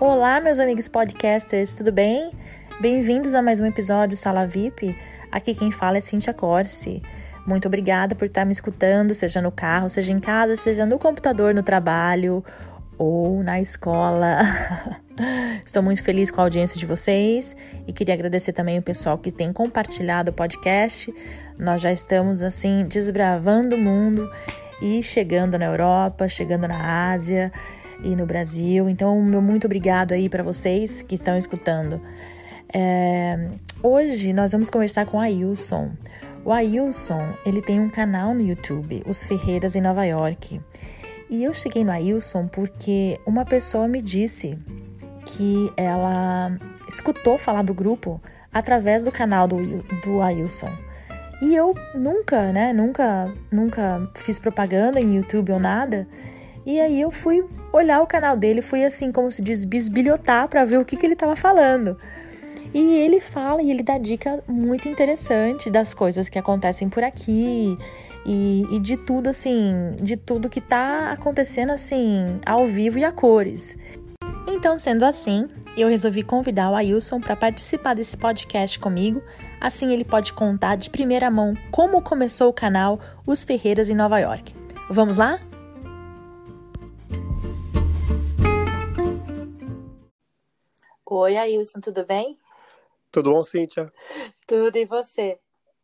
Olá, meus amigos podcasters, tudo bem? Bem-vindos a mais um episódio Sala VIP. Aqui quem fala é Cintia Corsi. Muito obrigada por estar me escutando, seja no carro, seja em casa, seja no computador, no trabalho ou na escola. Estou muito feliz com a audiência de vocês e queria agradecer também o pessoal que tem compartilhado o podcast. Nós já estamos assim desbravando o mundo e chegando na Europa, chegando na Ásia e no Brasil. Então, meu muito obrigado aí para vocês que estão escutando. É, hoje nós vamos conversar com a Ailson. O Ailson, ele tem um canal no YouTube, Os Ferreiras em Nova York. E eu cheguei no Ailson porque uma pessoa me disse que ela escutou falar do grupo através do canal do, do Ailson. E eu nunca, né, nunca, nunca fiz propaganda em YouTube ou nada. E aí eu fui olhar o canal dele, fui assim, como se diz, bisbilhotar para ver o que, que ele estava falando. E ele fala e ele dá dica muito interessante das coisas que acontecem por aqui e, e de tudo assim, de tudo que tá acontecendo assim, ao vivo e a cores. Então, sendo assim, eu resolvi convidar o Ailson para participar desse podcast comigo. Assim, ele pode contar de primeira mão como começou o canal Os Ferreiras em Nova York. Vamos lá? Oi, Ailson, tudo bem? Tudo bom, Cíntia? Tudo, e você?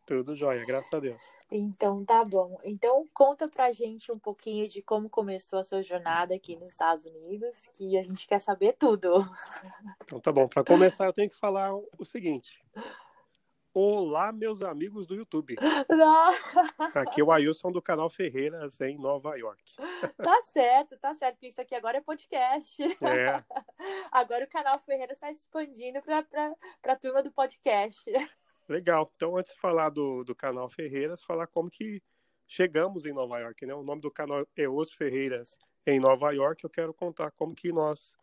Tudo jóia, graças a Deus. Então tá bom. Então conta pra gente um pouquinho de como começou a sua jornada aqui nos Estados Unidos, que a gente quer saber tudo. Então tá bom. Para começar, eu tenho que falar o seguinte. Olá, meus amigos do YouTube. Não. Aqui é o Ailson do canal Ferreiras em Nova York. Tá certo, tá certo, porque isso aqui agora é podcast. É. Agora o canal Ferreiras está expandindo para a turma do podcast. Legal. Então, antes de falar do, do canal Ferreiras, falar como que chegamos em Nova York, né? O nome do canal é Os Ferreiras em Nova York. Eu quero contar como que nós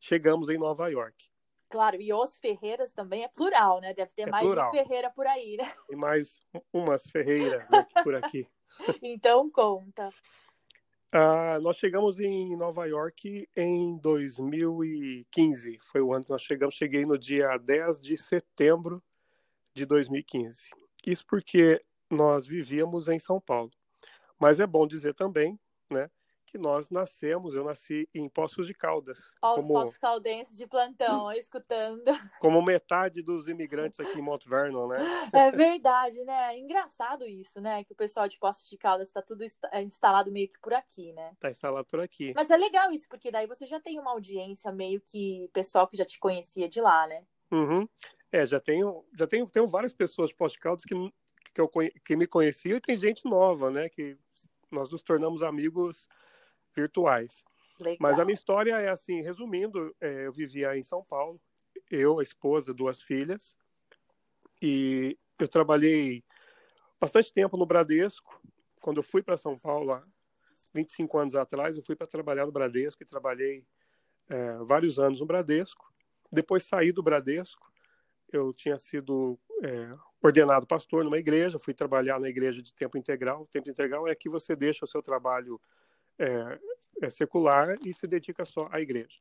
chegamos em Nova York. Claro, e os Ferreiras também é plural, né? Deve ter É mais plural. de Ferreira por aí, né? E mais umas Ferreiras né, por aqui. Então conta. Ah, nós chegamos em Nova York em 2015. Foi o ano que nós chegamos. Cheguei no dia 10 de setembro de 2015. Isso porque nós vivíamos em São Paulo. Mas é bom dizer também, né, que nós nascemos, eu nasci em Poços de Caldas, Ó, os como, nossos caldenses de plantão, ó, escutando. como metade dos imigrantes aqui em Mount Vernon, né? É verdade, né? Engraçado isso, né? Que o pessoal de Poços de Caldas está tudo é, instalado meio que por aqui, né? Tá instalado por aqui. Mas é legal isso, porque daí você já tem uma audiência meio que pessoal que já te conhecia de lá, né? Uhum. É, já tenho, já tenho, tenho várias pessoas de Poços de Caldas que, que, eu, que me conheciam e tem gente nova, né? Que nós nos tornamos amigos virtuais. Legal. Mas a minha história é assim, resumindo, é, eu vivia em São Paulo, eu, a esposa, duas filhas, e eu trabalhei bastante tempo no Bradesco. Quando eu fui para São Paulo, há 25 anos atrás, eu fui para trabalhar no Bradesco e trabalhei é, vários anos no Bradesco. Depois saí do Bradesco, eu tinha sido é, ordenado pastor numa igreja, fui trabalhar na igreja de tempo integral. Tempo integral é que você deixa o seu trabalho é, é secular e se dedica só à igreja.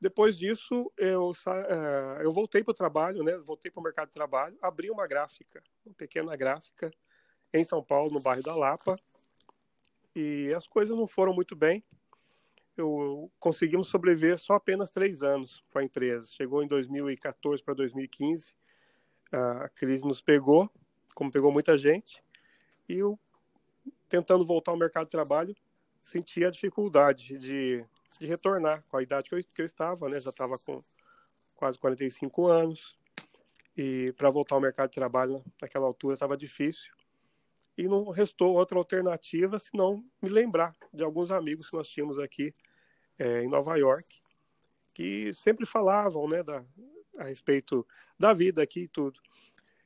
Depois disso, eu, eh, eu voltei para o trabalho, né? Voltei para o mercado de trabalho, abri uma gráfica, uma pequena gráfica em São Paulo, no bairro da Lapa, e as coisas não foram muito bem. Eu conseguimos sobreviver só apenas três anos com a empresa. Chegou em 2014 para 2015, a crise nos pegou, como pegou muita gente, e eu, tentando voltar ao mercado de trabalho, senti a dificuldade de, de retornar com a idade que eu, que eu estava, né? Já estava com quase 45 anos e para voltar ao mercado de trabalho naquela altura estava difícil e não restou outra alternativa senão me lembrar de alguns amigos que nós tínhamos aqui é, em Nova York que sempre falavam, né, da, a respeito da vida aqui e tudo.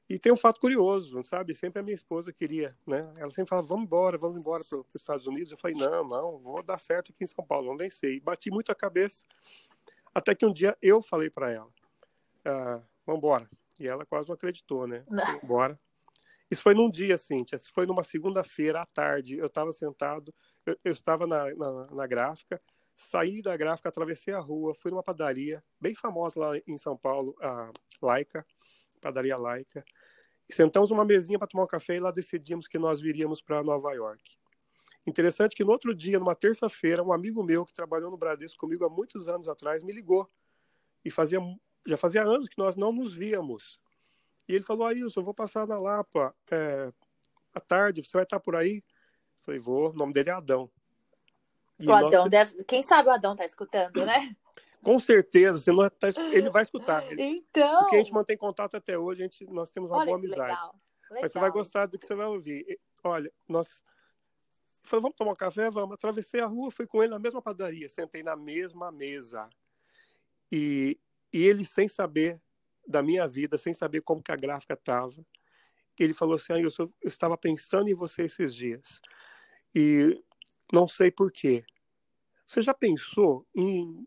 E tem um fato curioso, sabe? Sempre a minha esposa queria, né? Ela sempre falava, vamos embora, vamos embora para os Estados Unidos. Eu falei, não, não, vou dar certo aqui em São Paulo, vamos vencer. E bati muito a cabeça, até que um dia eu falei para ela, ah, vamos embora. E ela quase não acreditou, né? Vamos embora. Isso foi num dia, Cíntia, foi numa segunda-feira à tarde. Eu estava sentado, eu, eu estava na, na, na gráfica, saí da gráfica, atravessei a rua, fui numa padaria bem famosa lá em São Paulo, a Laica, padaria Laica, sentamos uma mesinha para tomar um café e lá decidimos que nós viríamos para Nova York. Interessante que no outro dia, numa terça-feira, um amigo meu que trabalhou no Bradesco comigo há muitos anos atrás me ligou e fazia já fazia anos que nós não nos víamos. E ele falou: Ailson, eu vou passar na Lapa é, à tarde, você vai estar por aí? Eu falei: Vou. O nome dele é Adão. E o Adão deve. Quem sabe o Adão tá escutando, né? Com certeza, você não tá... ele vai escutar. Ele... Então. Porque a gente mantém contato até hoje, a gente... nós temos uma Olha boa amizade. Legal. Legal. Mas você vai gostar do que você vai ouvir. Olha, nós. Falei, vamos tomar um café? Vamos. Atravessei a rua, fui com ele na mesma padaria, sentei na mesma mesa. E, e ele, sem saber da minha vida, sem saber como que a gráfica estava, ele falou assim: ah, eu, sou... eu estava pensando em você esses dias. E não sei por quê. Você já pensou em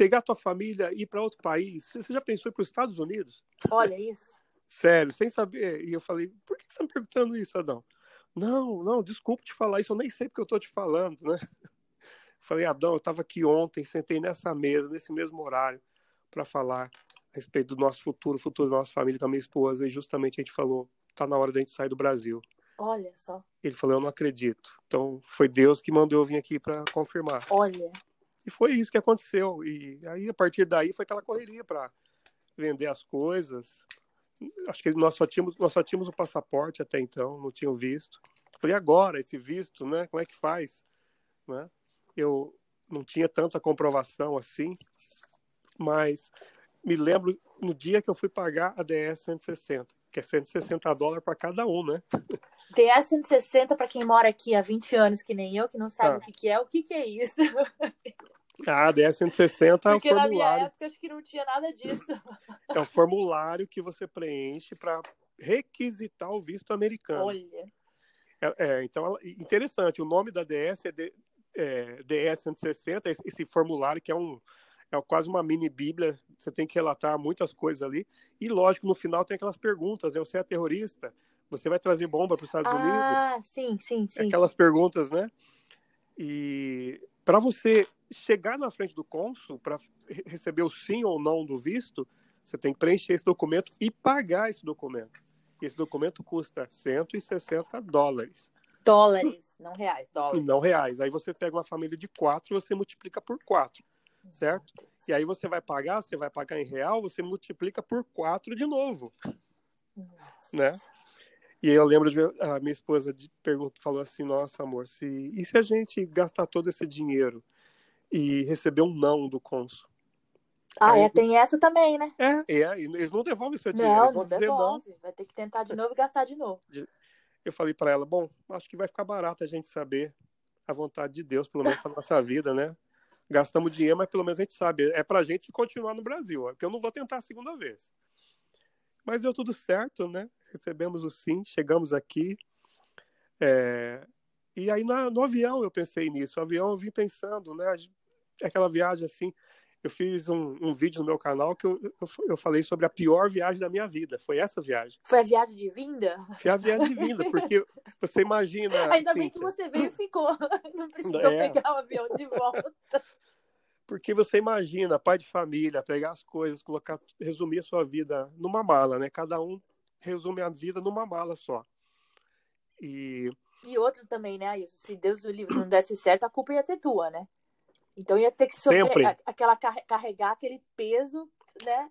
pegar tua família e ir para outro país? Você já pensou para os Estados Unidos? Olha isso. Sério, sem saber. E eu falei, por que você está me perguntando isso, Adão? Não, não, desculpa te falar isso, eu nem sei porque eu estou te falando, né? Falei, Adão, eu estava aqui ontem, sentei nessa mesa, nesse mesmo horário, para falar a respeito do nosso futuro, o futuro da nossa família com a minha esposa, e justamente a gente falou, tá na hora da gente sair do Brasil. Olha só. Ele falou, eu não acredito. Então, foi Deus que mandou eu vir aqui para confirmar. Olha. E foi isso que aconteceu. E aí, a partir daí, foi aquela correria para vender as coisas. Acho que nós só tínhamos, nós só tínhamos o passaporte até então, não tinha o visto. Falei, agora, esse visto, né? Como é que faz? Né? Eu não tinha tanta comprovação assim, mas me lembro no dia que eu fui pagar a DS 160, que é 160 dólares para cada um, né? DS 160 para quem mora aqui há 20 anos, que nem eu, que não sabe ah. o que, que é, o que, que é isso? Ah, DS 160 é Porque formulário. na minha época acho que não tinha nada disso. É um formulário que você preenche para requisitar o visto americano. Olha. É, é, então, interessante, o nome da DS é, D, é DS 160, esse, esse formulário que é um é quase uma mini bíblia, você tem que relatar muitas coisas ali. E lógico, no final tem aquelas perguntas, né? Você é terrorista? Você vai trazer bomba para os Estados ah, Unidos? Ah, sim, sim, sim. Aquelas perguntas, né? E para você chegar na frente do cônsul para receber o sim ou não do visto, você tem que preencher esse documento e pagar esse documento. Esse documento custa 160 dólares. Dólares, não reais, dólares. Não reais. Aí você pega uma família de quatro e você multiplica por quatro certo? E aí você vai pagar, você vai pagar em real, você multiplica por quatro de novo, né? E aí eu lembro de a minha esposa de pergunta falou assim, nossa amor, se e se a gente gastar todo esse dinheiro e receber um não do cônsul? Ah, aí, é, tem essa também, né? É, é, eles não devolvem seu dinheiro. Não, não devolve. Não. Vai ter que tentar de novo e gastar de novo. Eu falei para ela, bom, acho que vai ficar barato a gente saber a vontade de Deus, pelo menos para nossa vida, né? gastamos dinheiro, mas pelo menos a gente sabe. É pra gente continuar no Brasil, porque eu não vou tentar a segunda vez. Mas deu tudo certo, né? Recebemos o sim, chegamos aqui. É... E aí na, no avião eu pensei nisso. O avião eu vim pensando, né? Aquela viagem assim, eu fiz um, um, vídeo no meu canal que eu, eu, eu, falei sobre a pior viagem da minha vida. Foi essa viagem. Foi a viagem de vinda? Foi a viagem de vinda, porque você imagina. Ainda bem que você veio e ficou. Não precisou é. pegar o avião de volta. Porque você imagina, pai de família, pegar as coisas, colocar, resumir a sua vida numa mala, né? Cada um resume a vida numa mala só. E. E outro também, né? Se Deus o livro não desse certo, a culpa ia ser tua, né? Então ia ter que sofrer aquela carregar aquele peso, né?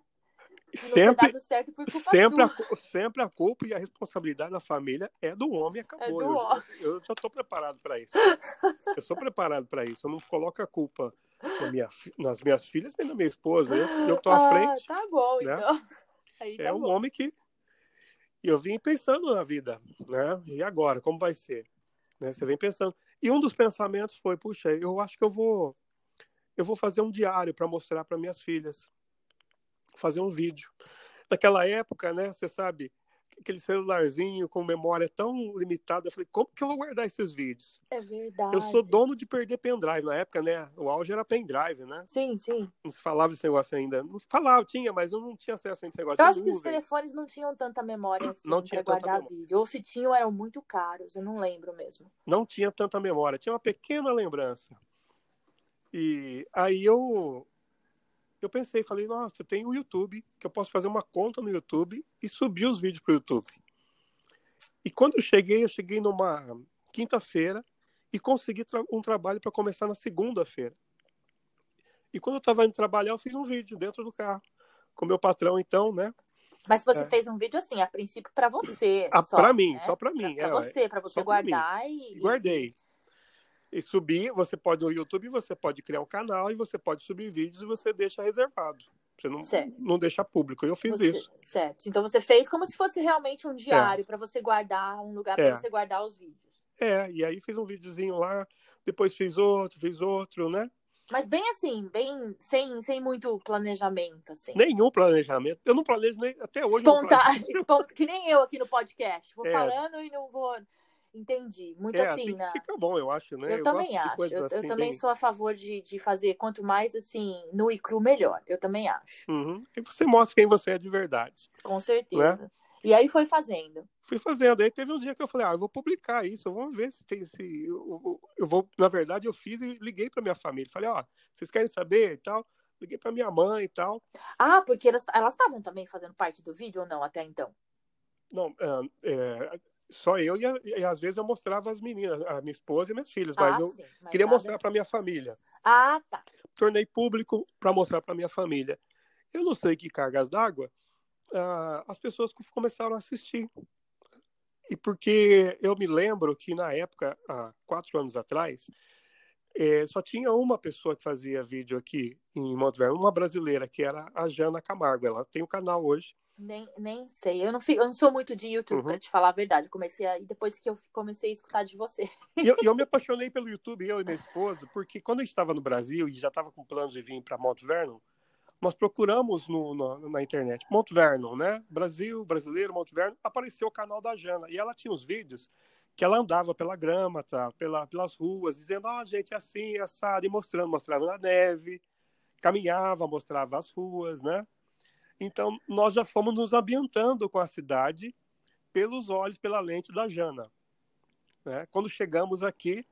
sempre, sempre, a, sempre a culpa e a responsabilidade da família é do homem acabou. É do eu, homem. eu já estou preparado para isso. eu sou preparado para isso. Eu não coloco a culpa na minha, nas minhas filhas nem na minha esposa. Eu estou à ah, frente. Tá bom, né? então. Aí tá é um homem que. Eu vim pensando na vida, né? E agora, como vai ser? Né? Você vem pensando. E um dos pensamentos foi: puxa, eu acho que eu vou eu vou fazer um diário para mostrar para minhas filhas, fazer um vídeo. Naquela época, né, você sabe, aquele celularzinho com memória tão limitada, eu falei, como que eu vou guardar esses vídeos? É verdade. Eu sou dono de perder pendrive. Na época, né, o auge era pendrive, né? Sim, sim. Não se falava esse negócio ainda. Não falava, tinha, mas eu não tinha acesso a esse negócio. Eu acho que os telefones não tinham tanta memória assim não tinha pra guardar memória. vídeo. Ou se tinham, eram muito caros, eu não lembro mesmo. Não tinha tanta memória, tinha uma pequena lembrança. E aí eu eu pensei, falei, nossa, tem o YouTube, que eu posso fazer uma conta no YouTube e subir os vídeos para o YouTube. E quando eu cheguei, eu cheguei numa quinta-feira e consegui tra um trabalho para começar na segunda-feira. E quando eu estava indo trabalhar, eu fiz um vídeo dentro do carro com meu patrão, então, né? Mas você é. fez um vídeo assim, a princípio para você. Ah, para mim, né? só para mim. Para é, você, para você guardar e. Guardei. E subir, você pode no YouTube, você pode criar um canal e você pode subir vídeos e você deixa reservado. Você não, não deixa público. Eu fiz você, isso. Certo. Então você fez como se fosse realmente um diário é. para você guardar um lugar para é. você guardar os vídeos. É, e aí fiz um videozinho lá, depois fiz outro, fiz outro, né? Mas bem assim, bem sem, sem muito planejamento, assim. Nenhum planejamento. Eu não planejo nem até hoje. Espontâneo, que nem eu aqui no podcast. Vou é. falando e não vou. Entendi. Muito é, assim, né? Fica bom, eu acho, né? Eu, eu também acho. Eu, assim, eu, também sou a favor de, de fazer quanto mais assim, nu e cru, melhor. Eu também acho. Uhum. E você mostra quem você é de verdade. Com certeza. Né? E aí foi fazendo. Fui fazendo. Aí teve um dia que eu falei, ah, eu vou publicar isso, vamos ver se tem esse. Eu, eu vou, na verdade, eu fiz e liguei para minha família. Falei, ó, vocês querem saber e tal? Liguei para minha mãe e tal. Ah, porque elas estavam também fazendo parte do vídeo ou não até então? Não, é, é, só eu e, e, às vezes eu mostrava as meninas, a minha esposa e minhas filhas, mas ah, eu sim, mas queria nada... mostrar para minha família. Ah, tá. Tornei público para mostrar para minha família. Eu não sei que cargas d'água, ah, as pessoas começaram a assistir. E porque eu me lembro que na época, há quatro anos atrás, é, só tinha uma pessoa que fazia vídeo aqui em Montevideo, uma brasileira, que era a Jana Camargo. Ela tem o um canal hoje. Nem, nem sei. Eu não, fico, eu não sou muito de YouTube, uhum. pra te falar a verdade. comecei a, depois que eu comecei a escutar de você. E eu, eu, me apaixonei pelo YouTube, eu e minha esposa, porque quando a gente estava no Brasil e já estava com planos de vir para Monte Vernon, nós procuramos no, no, na internet Monte Vernon, né? Brasil, brasileiro, Monte Vernon, apareceu o canal da Jana. E ela tinha os vídeos que ela andava pela grama, tá? Pela, pelas ruas, dizendo, ó, oh, gente, é assim, é assado, e mostrando, mostrava na neve, caminhava, mostrava as ruas, né? Então, nós já fomos nos ambientando com a cidade pelos olhos, pela lente da Jana. Né? Quando chegamos aqui,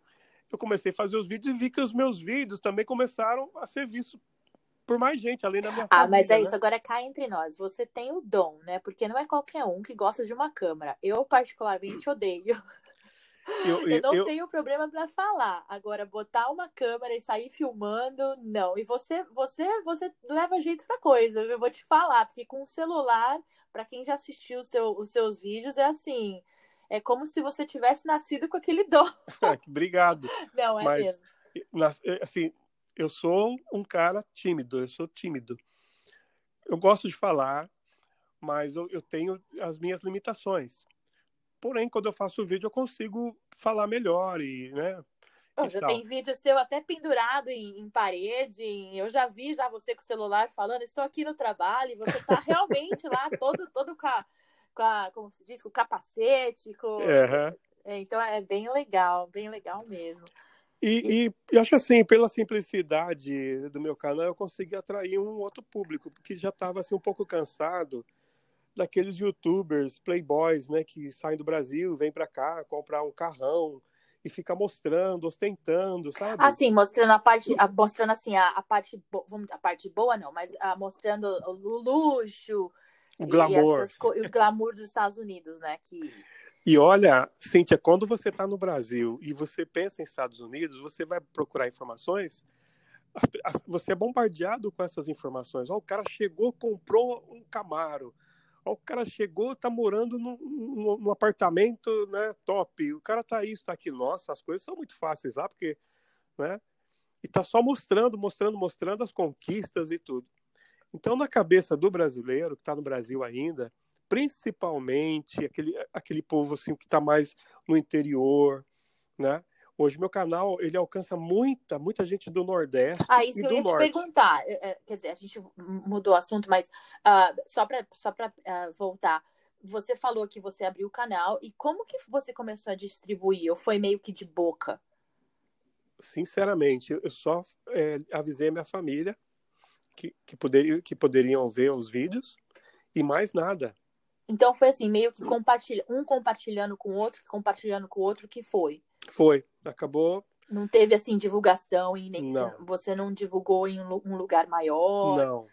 eu comecei a fazer os vídeos e vi que os meus vídeos também começaram a ser vistos por mais gente além da minha Ah, família, mas é né? isso, agora cá entre nós. Você tem o dom, né? Porque não é qualquer um que gosta de uma câmera. Eu, particularmente, odeio. Eu, eu, eu não eu... tenho problema para falar. Agora, botar uma câmera e sair filmando, não. E você, você, você leva jeito pra coisa, eu vou te falar, porque com o celular, para quem já assistiu seu, os seus vídeos, é assim. É como se você tivesse nascido com aquele dom. Obrigado. Não, é Mas, mesmo. Assim, eu sou um cara tímido, eu sou tímido. Eu gosto de falar, mas eu, eu tenho as minhas limitações. Porém, quando eu faço o vídeo, eu consigo falar melhor e, né? Já tal. tem vídeo seu até pendurado em, em, parede. Eu já vi já você com o celular falando, estou aqui no trabalho, e você está realmente lá, todo, todo com a, com a, como se diz, com o capacete, com... Uhum. É, então é bem legal, bem legal mesmo. E, e, e, acho assim, pela simplicidade do meu canal, eu consegui atrair um outro público, porque já estava assim, um pouco cansado daqueles youtubers, playboys, né, que saem do Brasil, vêm para cá comprar um carrão e fica mostrando, ostentando, sabe? Assim, mostrando a parte, a, mostrando assim a, a parte, vamos, a parte boa não, mas a, mostrando o luxo, o glamour, e, o glamour dos Estados Unidos, né, que e olha, Cíntia, quando você está no Brasil e você pensa em Estados Unidos, você vai procurar informações, você é bombardeado com essas informações. Ó, o cara chegou, comprou um Camaro. O cara chegou, está morando num, num, num, apartamento né, top. O cara está isso, está aqui. Nossa, as coisas são muito fáceis lá, porque. Né, e está só mostrando, mostrando, mostrando as conquistas e tudo. Então, na cabeça do brasileiro, que está no Brasil ainda, principalmente aquele, aquele povo assim que está mais no interior, né? Hoje meu canal ele alcança muita muita gente do Nordeste ah, isso e eu do ia Norte. te perguntar. É, é, quer dizer, a gente mudou o assunto, mas uh, só para só uh, voltar. Você falou que você abriu o canal e como que você começou a distribuir? Ou foi meio que de boca? Sinceramente, eu só é, avisei a minha família que, que, poderia, que poderiam ver os vídeos e mais nada. Então foi assim, meio que compartilha, um compartilhando com o outro, compartilhando com o outro, que foi. Foi. Acabou Não teve, assim, divulgação e nem Não. você não divulgou em um lu- lugar maior. Não.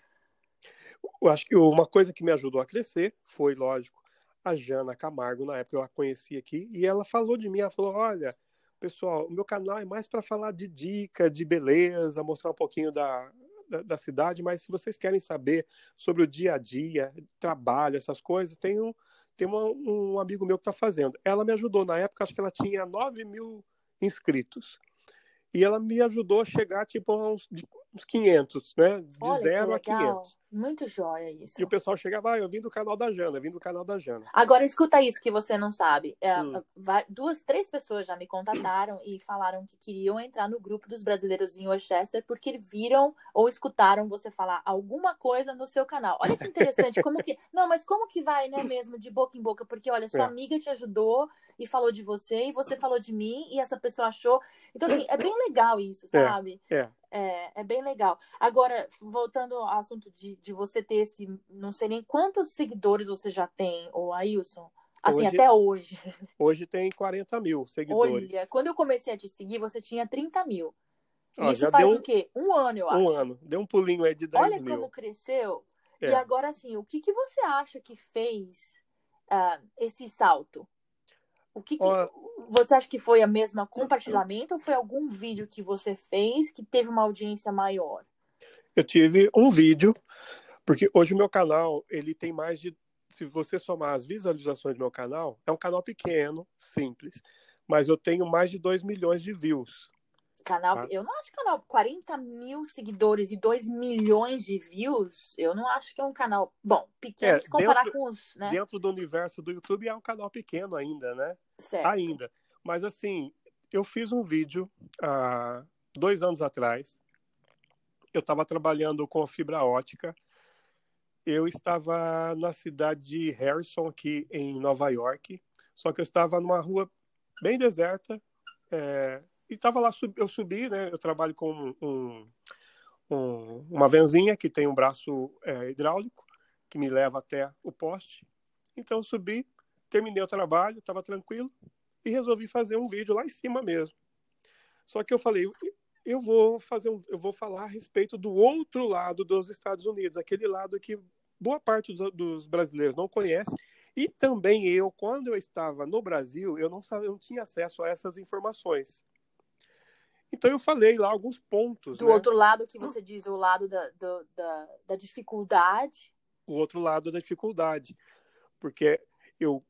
Eu acho que uma coisa que me ajudou a crescer foi, lógico, a Jana Camargo, na época eu a conheci aqui, e ela falou de mim, ela falou, olha, pessoal, o meu canal é mais para falar de dica, de beleza, mostrar um pouquinho da, da, da cidade, mas se vocês querem saber sobre o dia a dia, trabalho, essas coisas, tem um, tem uma- um amigo meu que está fazendo. Ela me ajudou, na época acho que ela tinha 9 mil inscritos. E ela me ajudou a chegar, tipo, a uns, uns 500, né? De Olha zero a legal. 500. Muito jóia isso. E o pessoal chegava, ah, eu vim do canal da Jana, eu vim do canal da Jana. Agora escuta isso que você não sabe. É, va- duas, três pessoas já me contataram e falaram que queriam entrar no grupo dos brasileiros em Westchester porque viram ou escutaram você falar alguma coisa no seu canal. Olha que interessante, como que. Não, mas como que vai, né, mesmo, de boca em boca? Porque, olha, sua É. amiga te ajudou e falou de você, e você falou de mim, e essa pessoa achou. Então, assim, é bem legal isso, sabe? É. É, é bem legal. Agora, voltando ao assunto de, de você ter esse. Não sei nem quantos seguidores você já tem, ô Ailson. Assim, Hoje- até hoje. Hoje tem 40 mil seguidores. Olha, quando eu comecei a te seguir, você tinha 30 mil. Ó, Isso faz deu o quê? Um ano, eu um acho. ano. Deu um pulinho aí de 10 Olha mil. como cresceu. E É. agora, assim, o que, que você acha que fez ah, esse salto? O que, que você acha que foi a mesma compartilhamento ou foi algum vídeo que você fez que teve uma audiência maior? eu tive um vídeo, porque hoje o meu canal, ele tem mais de, se você somar as visualizações do meu canal, é um canal pequeno, simples, mas eu tenho mais de 2 milhões de views. Canal, Tá. eu não acho canal 40 mil seguidores e 2 milhões de views. Eu não acho que é um canal bom, pequeno É, se comparar dentro- com os, né? Dentro do universo do YouTube é um canal pequeno ainda, né? Certo. Ainda. Mas assim, eu fiz um vídeo há dois anos atrás. Eu estava trabalhando com fibra ótica. Eu estava na cidade de Harrison, aqui em Nova York. Só que eu estava numa rua bem deserta. é, e estava lá, eu subi, né? Eu trabalho com um- um- uma venzinha que tem um braço é, hidráulico que me leva até o poste. Então subi, terminei o trabalho, estava tranquilo e resolvi fazer um vídeo lá em cima mesmo. Só que eu falei, eu vou fazer um, eu vou falar a respeito do outro lado dos Estados Unidos, aquele lado que boa parte dos, dos brasileiros não conhece. E também eu, quando eu estava no Brasil, eu não, sabia, eu não tinha acesso a essas informações. Então eu falei lá alguns pontos. Do né? outro lado que você diz, o lado da, do- da, da dificuldade. o outro lado da dificuldade. Porque eu,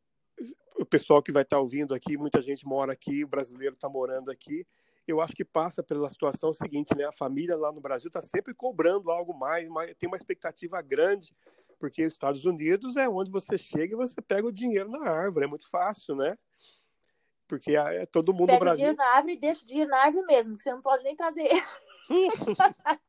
o pessoal que vai estar ouvindo aqui, muita gente mora aqui, o brasileiro está morando aqui, eu acho que passa pela situação seguinte, né? A família lá no Brasil está sempre cobrando algo mais, mais, tem uma expectativa grande, porque os Estados Unidos é onde você chega e você pega o dinheiro na árvore, é muito fácil, né? Porque é todo mundo no Pega o Brasil. dinheiro na árvore e deixa o dinheiro na árvore mesmo, que você não pode nem trazer.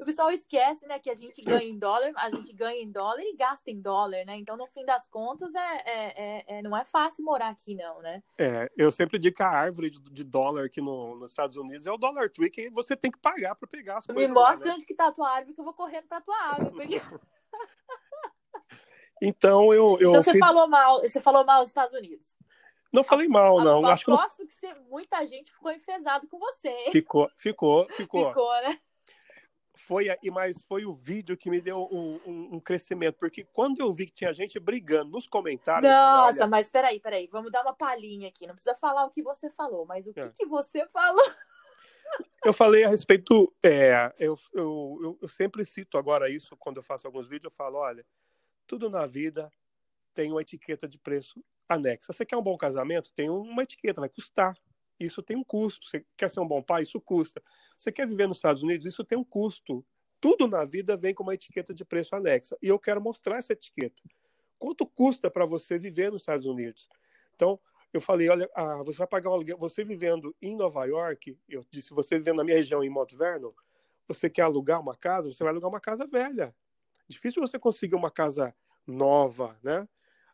O pessoal esquece, né, que a gente ganha em dólar, a gente ganha em dólar e gasta em dólar, né? Então, no fim das contas, é, é, é- é- não é fácil morar aqui, não, né? É, eu sempre digo que a árvore de, de dólar aqui no, nos Estados Unidos é o dólar tree que você tem que pagar para pegar as Me coisas. lá, mostra né? onde que tá a tua árvore, que eu vou correndo pra tua árvore. porque- Então eu, eu Então, você fiz- falou mal, você falou mal dos Estados Unidos. Não falei mal, não. Acho que não que muita gente ficou enfesado com você. hein? ficou, ficou, ficou. Ficou, né? Foi mas foi o vídeo que me deu um, um- um crescimento, porque quando eu vi que tinha gente brigando nos comentários, eu falei, Nossa, olha, mas peraí, peraí. Vamos dar uma palhinha aqui. Não precisa falar o que você falou, mas o que, É. que você falou? eu falei a respeito, é, eu, eu, eu, eu sempre cito agora isso quando eu faço alguns vídeos, eu falo, olha, tudo na vida tem uma etiqueta de preço anexa. Você quer um bom casamento? Tem uma etiqueta, vai custar. Isso tem um custo. Você quer ser um bom pai? Isso custa. Você quer viver nos Estados Unidos? Isso tem um custo. Tudo na vida vem com uma etiqueta de preço anexa. E eu quero mostrar essa etiqueta. Quanto custa para você viver nos Estados Unidos? Então, eu falei, olha, ah, você vai pagar um aluguel. Você vivendo em Nova York, eu disse, você vivendo na minha região, em Mount Vernon, você quer alugar uma casa, você vai alugar uma casa velha. Difícil você conseguir uma casa nova, né?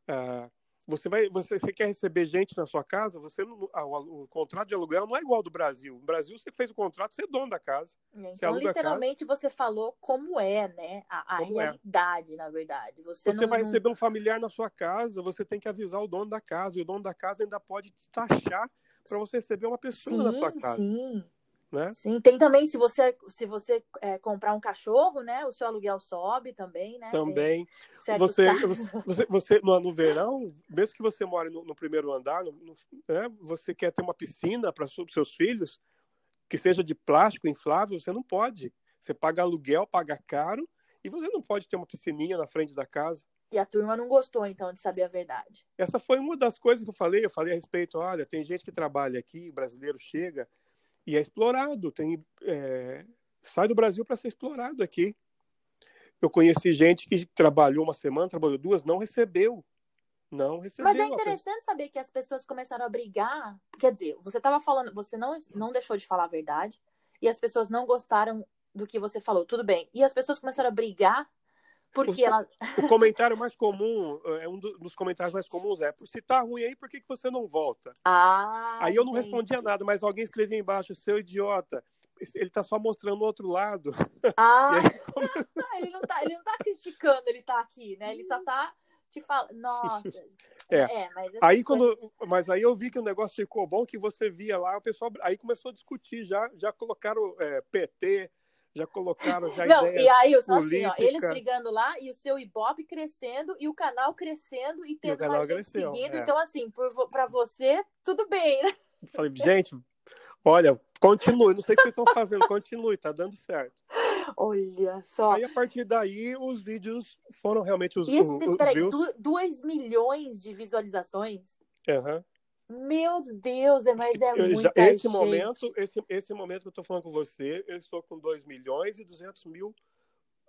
Ah, você vai, você, você quer receber gente na sua casa, você não- ah, o, o contrato de aluguel não é igual ao do Brasil. No Brasil você fez o contrato, você é dono da casa. Então, aluga a literalmente, você falou como é, né? A, a é. realidade, na verdade. Você, Você, não, vai receber um familiar na sua casa, você tem que avisar o dono da casa, e o dono da casa ainda pode te taxar para você receber uma pessoa sim, na sua casa. Sim. Né? Sim, tem também se você se você é, comprar um cachorro, né? O seu aluguel sobe também, né? Também. Você, você, você no, no, verão, mesmo que você more no, no primeiro andar, no, né? você quer ter uma piscina para os seus filhos que seja de plástico inflável, você não pode. Você paga aluguel, paga caro e você não pode ter uma piscininha na frente da casa. E a turma não gostou, então, de saber a verdade. Essa foi uma das coisas que eu falei. Eu falei a respeito, olha, tem gente que trabalha aqui, brasileiro chega e é explorado. Tem, é, sai do Brasil para ser explorado aqui. Eu conheci gente que trabalhou uma semana, trabalhou duas, não recebeu. Não recebeu. Mas é interessante saber que as pessoas começaram a brigar. Quer dizer, você estava falando, você não, não deixou de falar a verdade, e as pessoas não gostaram do que você falou. Tudo bem. E as pessoas começaram a brigar porque o, ela. O comentário mais comum, é um dos comentários mais comuns é: se tá ruim aí, por que, que você não volta? Ah. Aí eu não entendi. respondia nada, mas alguém escrevia embaixo: seu idiota. Ele tá só mostrando o outro lado. Ah, aí... ele, não tá, ele não tá criticando, ele tá aqui, né? Ele só tá te falando. Nossa. É, é mas aí quando, mas aí eu vi que o negócio ficou bom, que você via lá, o pessoal aí começou a discutir, já, já colocaram é, PT, já colocaram já Não, e aí eu só assim, ó, eles brigando lá e o seu Ibope crescendo e o canal crescendo e tendo e mais gente cresceu, seguindo. É. Então, assim, para você, tudo bem, né? Falei, gente, olha, continue, não sei o que vocês estão fazendo, continue, tá dando certo. Olha só. Aí, a partir daí, os vídeos foram realmente os, e esse, os, os peraí, 2 milhões de visualizações? Aham. Uhum. Meu Deus, é, mas é muito esse gente. momento, esse, esse momento que eu estou falando com você, eu estou com 2 milhões e 200 mil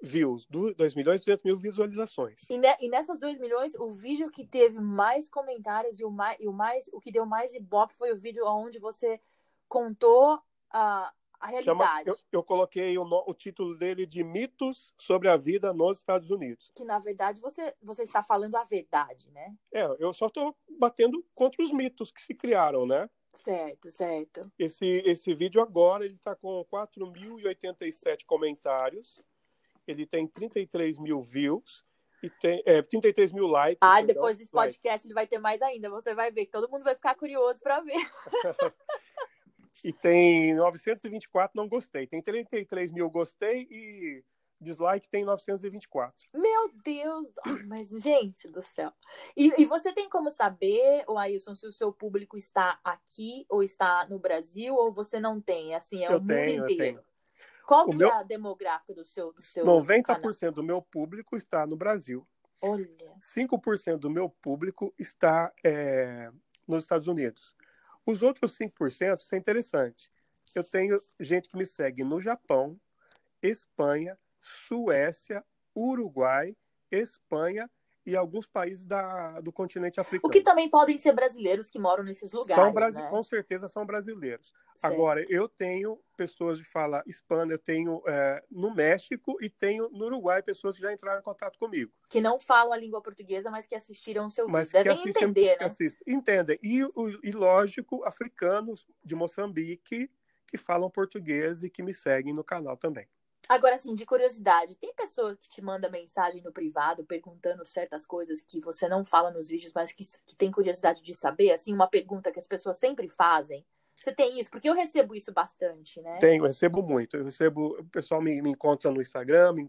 views, 2 milhões e 200 mil visualizações. E, ne, e nessas 2 milhões, o vídeo que teve mais comentários e o mais, e o mais o que deu mais ibope foi o vídeo onde você contou a, a realidade. Chama, eu, eu, coloquei o, o, título dele de Mitos sobre a Vida nos Estados Unidos. Que, na verdade, você, você está falando a verdade, né? É, eu só estou batendo contra os mitos que se criaram, né? Certo, certo. Esse, esse vídeo agora, ele está com 4.087 comentários, ele tem 33 mil views, e tem é, 33 mil likes. Ah, depois desse podcast likes. ele vai ter mais ainda. Você vai ver que todo mundo vai ficar curioso para ver. e tem 924 não gostei. Tem 33 mil gostei e dislike tem 924. Meu Deus! Mas, gente do céu. E, e você tem como saber, o Ailson, se o seu público está aqui ou está no Brasil ou você não tem? Assim, é eu o tenho, mundo inteiro. Qual o que meu... é a demográfica do seu, do seu 90% canal? do meu público está no Brasil. Olha. 5% do meu público está é, nos Estados Unidos. Os outros 5%, isso é interessante. Eu tenho gente que me segue no Japão, Espanha, Suécia, Uruguai, Espanha e alguns países da, do continente africano. O que também podem ser brasileiros que moram nesses lugares. São brasi- né? Com certeza são brasileiros. Certo. Agora, eu tenho pessoas de fala hispana, eu tenho é, no México e tenho no Uruguai pessoas que já entraram em contato comigo. Que não falam a língua portuguesa, mas que assistiram o seu vídeo. Mas Devem assistem, entender, né? Assistem. Entendem. E, e, lógico, africanos de Moçambique que falam português e que me seguem no canal também. Agora, assim, de curiosidade, tem pessoa que te manda mensagem no privado perguntando certas coisas que você não fala nos vídeos, mas que, que tem curiosidade de saber? Assim, uma pergunta que as pessoas sempre fazem. Você tem isso? Porque eu recebo isso bastante, né? Tenho, eu recebo muito. Eu recebo, o pessoal me, me encontra no Instagram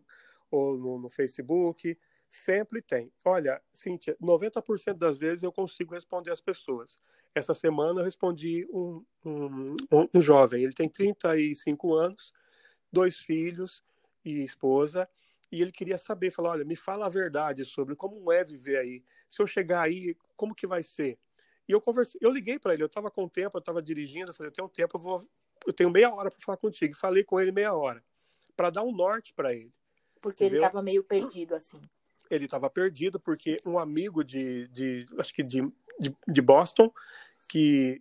ou no, no, Facebook, sempre tem. Olha, Cíntia, 90% das vezes eu consigo responder as pessoas. Essa semana eu respondi um, um, um jovem, ele tem 35 anos, dois filhos e esposa, e ele queria saber, falar, olha, me fala a verdade sobre como é viver aí. Se eu chegar aí, como que vai ser? E eu conversei, eu liguei para ele, eu estava com tempo, eu estava dirigindo, eu falei, eu tenho tempo, eu vou, eu tenho meia hora para falar contigo. E falei com ele meia hora, para dar um norte para ele. Porque entendeu? ele estava meio perdido assim. Ele estava perdido porque um amigo de, de acho que de, de, de Boston, que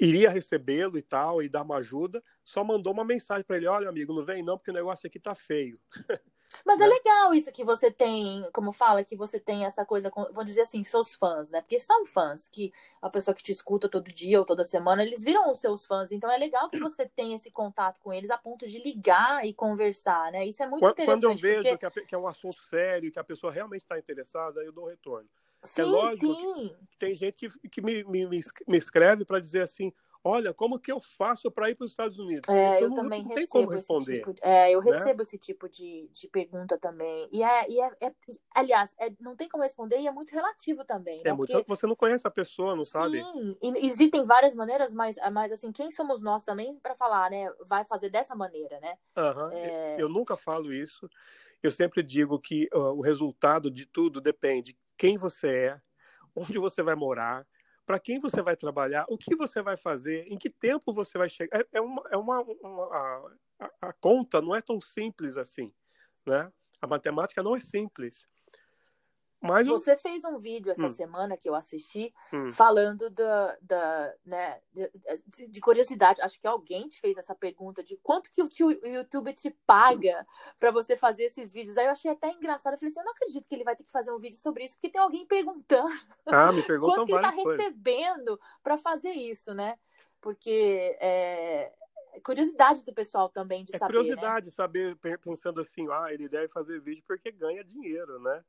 iria recebê-lo e tal, e dar uma ajuda, só mandou uma mensagem para ele: olha, amigo, não vem não, porque o negócio aqui tá feio. Mas é né? legal isso que você tem, como fala, que você tem essa coisa, com, vou dizer assim, seus fãs, né? Porque são fãs, que a pessoa que te escuta todo dia ou toda semana, eles viram os seus fãs. Então é legal que você tenha esse contato com eles a ponto de ligar e conversar, né? Isso é muito quando, interessante. Quando eu vejo porque... que, é um assunto sério, que a pessoa realmente está interessada, eu dou retorno. Sim, é lógico sim. que tem gente que, que me, me, me escreve para dizer assim: olha, como que eu faço para ir para os Estados Unidos? É, eu não, também não recebo tem como responder. Tipo de, é, eu né? recebo esse tipo de, de pergunta também. E é, e é, é aliás, é, não tem como responder e é muito relativo também. É né? muito, Porque, você não conhece a pessoa, não sabe? sim, existem várias maneiras, mas, mas assim, quem somos nós também para falar, né? Vai fazer dessa maneira, né? Aham, É. Eu nunca falo isso. Eu sempre digo que ó, o resultado de tudo depende de quem você é, onde você vai morar, para quem você vai trabalhar, o que você vai fazer, em que tempo você vai chegar. É, é uma, é uma, uma- a, a- conta não é tão simples assim, né? A matemática não é simples. Mas Você fez um vídeo essa Hum. semana que eu assisti Hum. falando da, da né, de, de curiosidade. Acho que alguém te fez essa pergunta de quanto que o, tio- o YouTube te paga para você fazer esses vídeos. Aí eu achei até engraçado. Eu falei assim, eu não acredito que ele vai ter que fazer um vídeo sobre isso, porque tem alguém perguntando ah, me perguntam quanto que ele tá coisas. recebendo para fazer isso, né? Porque é curiosidade do pessoal também de É saber, né? curiosidade saber, pe- pensando assim, ah, ele deve fazer vídeo porque ganha dinheiro, né?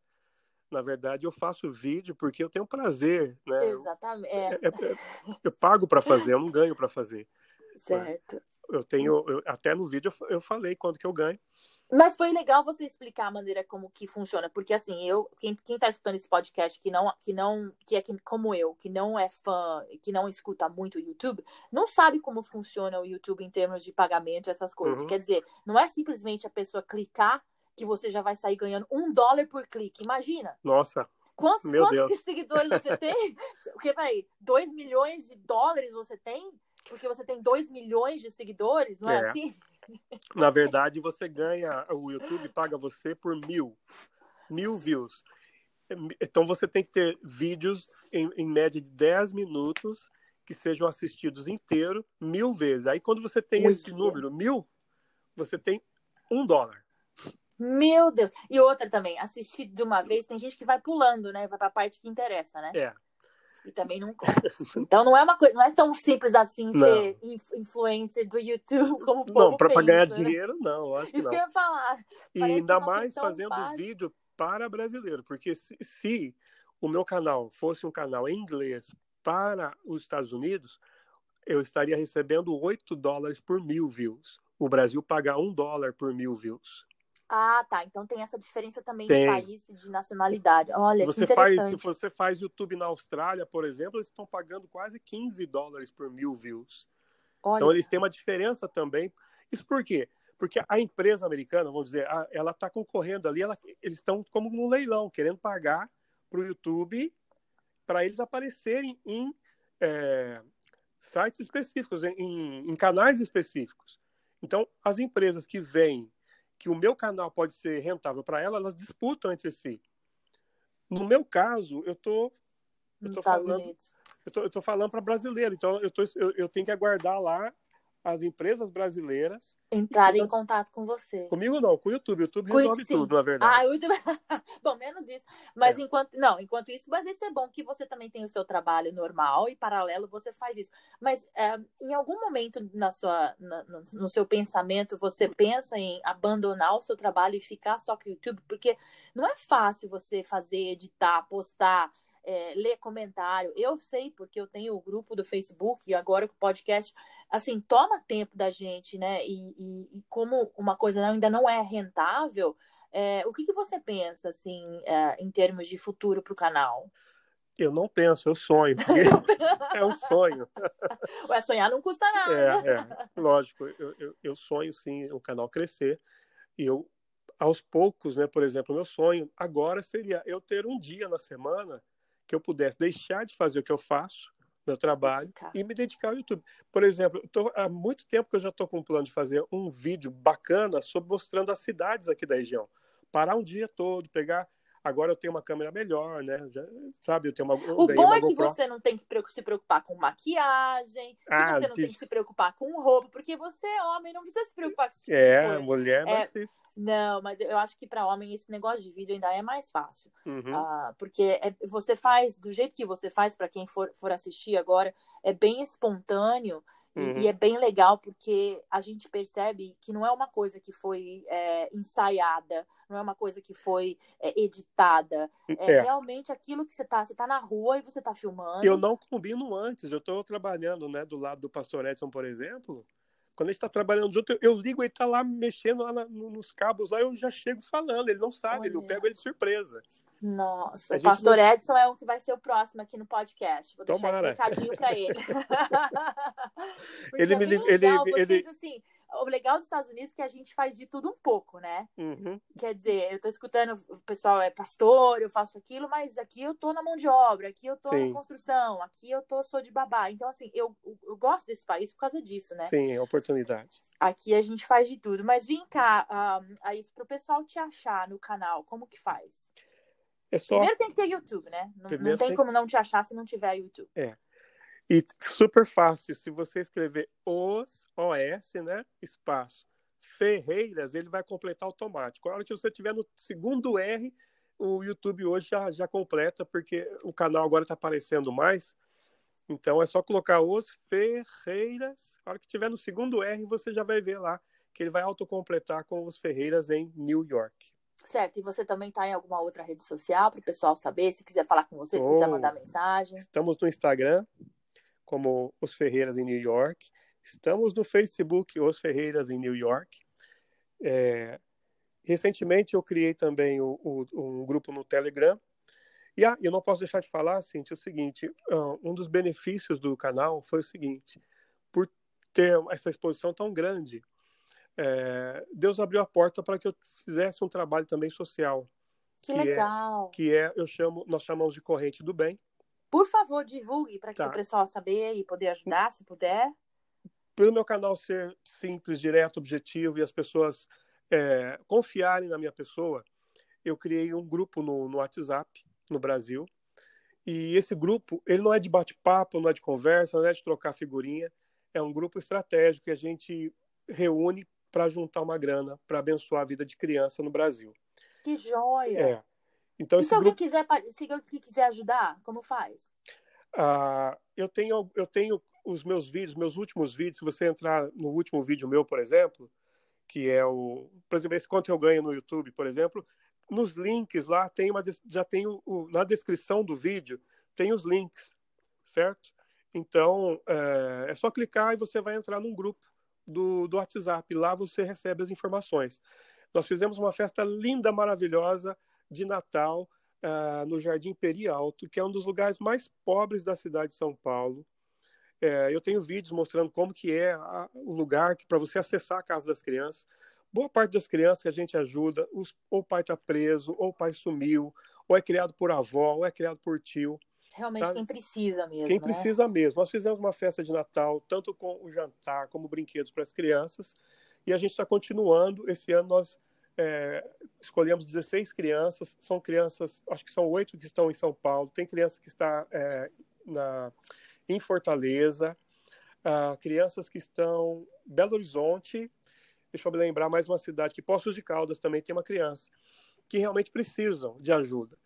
Na verdade, eu faço vídeo porque eu tenho prazer, né? Exatamente. É, é- é- eu pago para fazer, eu não ganho para fazer. certo. Eu tenho, eu- até no vídeo eu eu falei quanto que eu ganho. Mas foi legal você explicar a maneira como que funciona, porque assim, eu, quem, quem tá escutando esse podcast que não, que não, que é que- como eu, que não é fã, que não escuta muito o YouTube, não sabe como funciona o YouTube em termos de pagamento, essas coisas. Uhum. Quer dizer, não é simplesmente a pessoa clicar que você já vai sair ganhando um dólar por clique. Imagina! Nossa, Quantos, Meu quantos Deus. seguidores você tem? Porque, peraí, 2 milhões de dólares você tem? Porque você tem 2 milhões de seguidores, não é, É. assim? na verdade você ganha, o YouTube paga você por mil, mil views. Então você tem que ter vídeos em, em média de 10 minutos que sejam assistidos inteiro mil vezes. Aí quando você tem esse número, mil, você tem um dólar. Meu Deus! E outra também, assistir de uma vez, tem gente que vai pulando, né? Vai pra parte que interessa, né? É. E também não conta. Então não é uma coisa, não é tão simples assim Não. ser inf- influencer do YouTube como o povo Não, para ganhar né? dinheiro, não, acho que Isso não. que eu ia falar. E Parece ainda é mais fazendo básica. vídeo para brasileiro, porque se, se o meu canal fosse um canal em inglês para os Estados Unidos, eu estaria recebendo 8 dólares por mil views. O Brasil paga 1 dólar por mil views. Ah, tá. Então tem essa diferença também Tem. de país e de nacionalidade. Olha, que você faz, se interessante. você faz YouTube na Austrália, por exemplo, eles estão pagando quase 15 dólares por mil views. Olha, Então eles têm uma diferença também. Isso por quê? Porque a empresa americana, vamos dizer, ela está concorrendo ali, ela- eles estão como num leilão, querendo pagar para o YouTube para eles aparecerem em é, sites específicos, em, em- canais específicos. Então, as empresas que veem que o meu canal pode ser rentável para ela, elas disputam entre si. No meu caso, eu tô, eu tô falando Unidos. eu tô, eu tô falando para brasileiro, então eu, tô, eu, eu tenho que aguardar lá as empresas brasileiras. Entrar em contato com você. Comigo não, com o YouTube. O YouTube Com- resolve sim. tudo, na verdade. Ah, o YouTube... bom, menos isso. Mas É. enquanto. Não, enquanto isso, mas isso é bom que você também tem o seu trabalho normal e paralelo você faz isso. Mas é, em algum momento na sua, na- no seu pensamento, você pensa em abandonar o seu trabalho e ficar só com o YouTube? Porque não é fácil você fazer, editar, postar. É, ler comentário, eu sei porque eu tenho o grupo do Facebook e agora com o podcast, assim, toma tempo da gente, né? E, e- e como uma coisa ainda não é rentável, é, o que, que você pensa, assim, é, em termos de futuro para o canal? Eu não penso, eu sonho. é um sonho. Ué, sonhar não custa nada. É, é. Lógico, eu, eu, eu sonho sim o canal crescer. E eu, aos poucos, né? Por exemplo, meu sonho agora seria eu ter um dia na semana que eu pudesse deixar de fazer o que eu faço, meu trabalho, Dedicar. e me dedicar ao YouTube. Por exemplo, tô, há muito tempo que eu já estou com um plano de fazer um vídeo bacana sobre mostrando as cidades aqui da região. Parar um dia todo, pegar. Agora eu tenho uma câmera melhor, né? Já, sabe, eu tenho uma. eu O bom uma é que GoPro. você não tem que se preocupar com maquiagem, que Ah, você não tem diz- que se preocupar com roupa, porque você é homem, não precisa se preocupar com esse tipo É, mulher é mais É, difícil. Não, mas eu acho que para homem esse negócio de vídeo ainda é mais fácil. Uhum. Ah, porque é- você faz, do jeito que você faz, para quem for, for assistir agora, é bem espontâneo Uhum. E é bem legal porque a gente percebe que não é uma coisa que foi é, ensaiada, não é uma coisa que foi é, editada. É, é, realmente aquilo que você tá, você tá na rua e você tá filmando. Eu não combino antes, eu estou trabalhando, né, do lado do pastor Edson, por exemplo. Quando a gente está trabalhando junto, eu, eu ligo, ele está lá mexendo lá na, nos cabos, lá eu já chego falando, ele não sabe, Olha. eu pego ele de surpresa. Nossa, o pastor não... Edson é o que vai ser o próximo aqui no podcast. Vou deixar Tomara. esse recadinho para ele. ele é me ele, vocês, ele... assim, o legal dos Estados Unidos é que a gente faz de tudo um pouco, né? Uhum. Quer dizer, eu tô escutando, o pessoal é pastor, eu faço aquilo, mas aqui eu tô na mão de obra, aqui eu tô Sim. na construção, aqui eu tô sou de babá. Então, assim, eu, eu gosto desse país por causa disso, né? Sim, é oportunidade. Aqui a gente faz de tudo. Mas vem cá, um, aí, pro pessoal te achar no canal, como que faz? É só... Primeiro tem que ter YouTube, né? Não, não tem, tem como não te achar se não tiver YouTube. É. E super fácil, se você escrever os, OS, né? Espaço, Ferreiras, ele vai completar automático. A hora que você tiver no segundo R, o YouTube hoje já, já completa, porque o canal agora está aparecendo mais. Então é só colocar os Ferreiras. A hora que tiver no segundo R, você já vai ver lá que ele vai autocompletar com os Ferreiras em New York. Certo, e você também está em alguma outra rede social para o pessoal saber, se quiser falar com você, se oh, quiser mandar mensagem. Estamos no Instagram, como Os Ferreiras em New York. Estamos no Facebook, Os Ferreiras em New York. É, recentemente eu criei também o, o, um grupo no Telegram. E ah, eu não posso deixar de falar, Cintia, o seguinte: ah, um dos benefícios do canal foi o seguinte, por ter essa exposição tão grande, é, Deus abriu a porta para que eu fizesse um trabalho também social. Que, que é legal! É, que é, eu chamo, nós chamamos de corrente do bem. Por favor, divulgue para que tá. o pessoal saber e poder ajudar, se puder. Pelo meu canal ser simples, direto, objetivo e as pessoas é, confiarem na minha pessoa, eu criei um grupo no, no WhatsApp no Brasil. E esse grupo, ele não é de bate-papo, não é de conversa, não é de trocar figurinha. É um grupo estratégico que a gente reúne para juntar uma grana para abençoar a vida de criança no Brasil. Que joia! É. Então, e se alguém, quiser, se alguém quiser ajudar, como faz? Ah, eu, tenho, eu tenho os meus vídeos, meus últimos vídeos, se você entrar no último vídeo meu, por exemplo, que é o, por exemplo, esse quanto eu ganho no YouTube, por exemplo, nos links lá tem uma, já tem o, na descrição do vídeo tem os links, certo? Então é, é só clicar e você vai entrar num grupo do, do WhatsApp. Lá você recebe as informações. Nós fizemos uma festa linda, maravilhosa de Natal uh, no Jardim Peri Alto, que é um dos lugares mais pobres da cidade de São Paulo. É, eu tenho vídeos mostrando como que é a, o lugar para você acessar a casa das crianças. Boa parte das crianças que a gente ajuda, os, ou o pai está preso, ou o pai sumiu, ou é criado por avó, ou é criado por tio. Realmente tá? quem precisa mesmo. Quem né? precisa mesmo. Nós fizemos uma festa de Natal, tanto com o jantar como brinquedos para as crianças, e a gente está continuando. Esse ano nós é, escolhemos 16 crianças, são crianças, acho que são oito que estão em São Paulo, tem criança que está é, na, em Fortaleza, uh, crianças que estão em Belo Horizonte, deixa eu me lembrar mais uma cidade, que Poços de Caldas também tem uma criança, que realmente precisam de ajuda.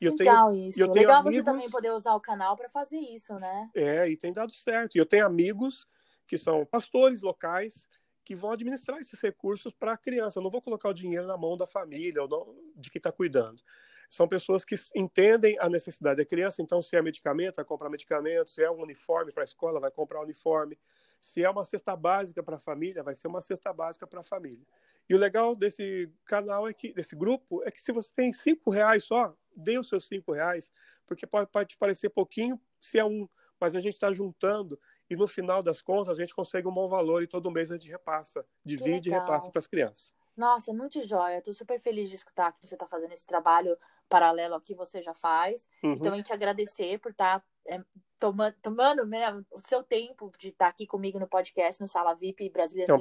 E eu Legal tenho, isso. Eu tenho Legal amigos, você também poder usar o canal para fazer isso, né? É, e tem dado certo. E eu tenho amigos que são pastores locais que vão administrar esses recursos para a criança. Eu não vou colocar o dinheiro na mão da família ou não, de quem está cuidando. São pessoas que entendem a necessidade da criança, então, se é medicamento, vai comprar medicamento, se é um uniforme para a escola, vai comprar um uniforme. Se é uma cesta básica para a família, vai ser uma cesta básica para a família. E o legal desse canal é que, desse grupo, é que se você tem cinco reais só, dê os seus cinco reais, porque pode, pode te parecer pouquinho se é um, mas a gente está juntando e no final das contas a gente consegue um bom valor e todo mês a gente repassa, divide e repassa para as crianças. Nossa, muito jóia. Estou super feliz de escutar que você está fazendo esse trabalho paralelo ao que você já faz. Uhum. Então, a gente agradecer por estar tá, é, tomando, tomando né, o seu tempo de estar tá aqui comigo no podcast, no Sala VIP Brasília é um.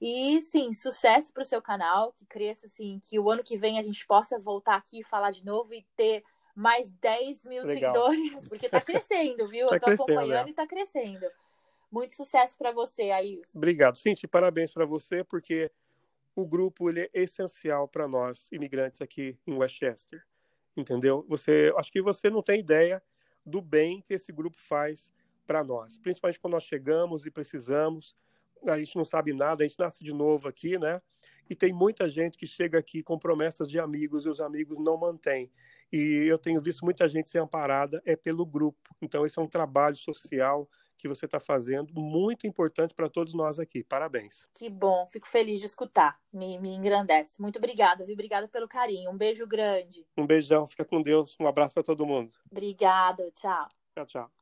E, sim, sucesso para o seu canal, que cresça, assim, que o ano que vem a gente possa voltar aqui e falar de novo e ter mais 10 mil Legal. seguidores, porque tá crescendo, viu? tá Eu tô acompanhando é. e tá crescendo. Muito sucesso para você, Ailson. Obrigado, Cinti. Parabéns para você, porque o grupo ele é essencial para nós, imigrantes aqui em Westchester. Entendeu? Você, acho que você não tem ideia do bem que esse grupo faz para nós, principalmente quando nós chegamos e precisamos. A gente não sabe nada, a gente nasce de novo aqui, né? E tem muita gente que chega aqui com promessas de amigos e os amigos não mantêm. E eu tenho visto muita gente ser amparada é pelo grupo. Então, esse é um trabalho social que você está fazendo, muito importante para todos nós aqui. Parabéns. Que bom, fico feliz de escutar, me, me engrandece. Muito obrigada, viu? Obrigada pelo carinho. Um beijo grande. Um beijão, fica com Deus. Um abraço para todo mundo. Obrigada, tchau. Tchau, tchau.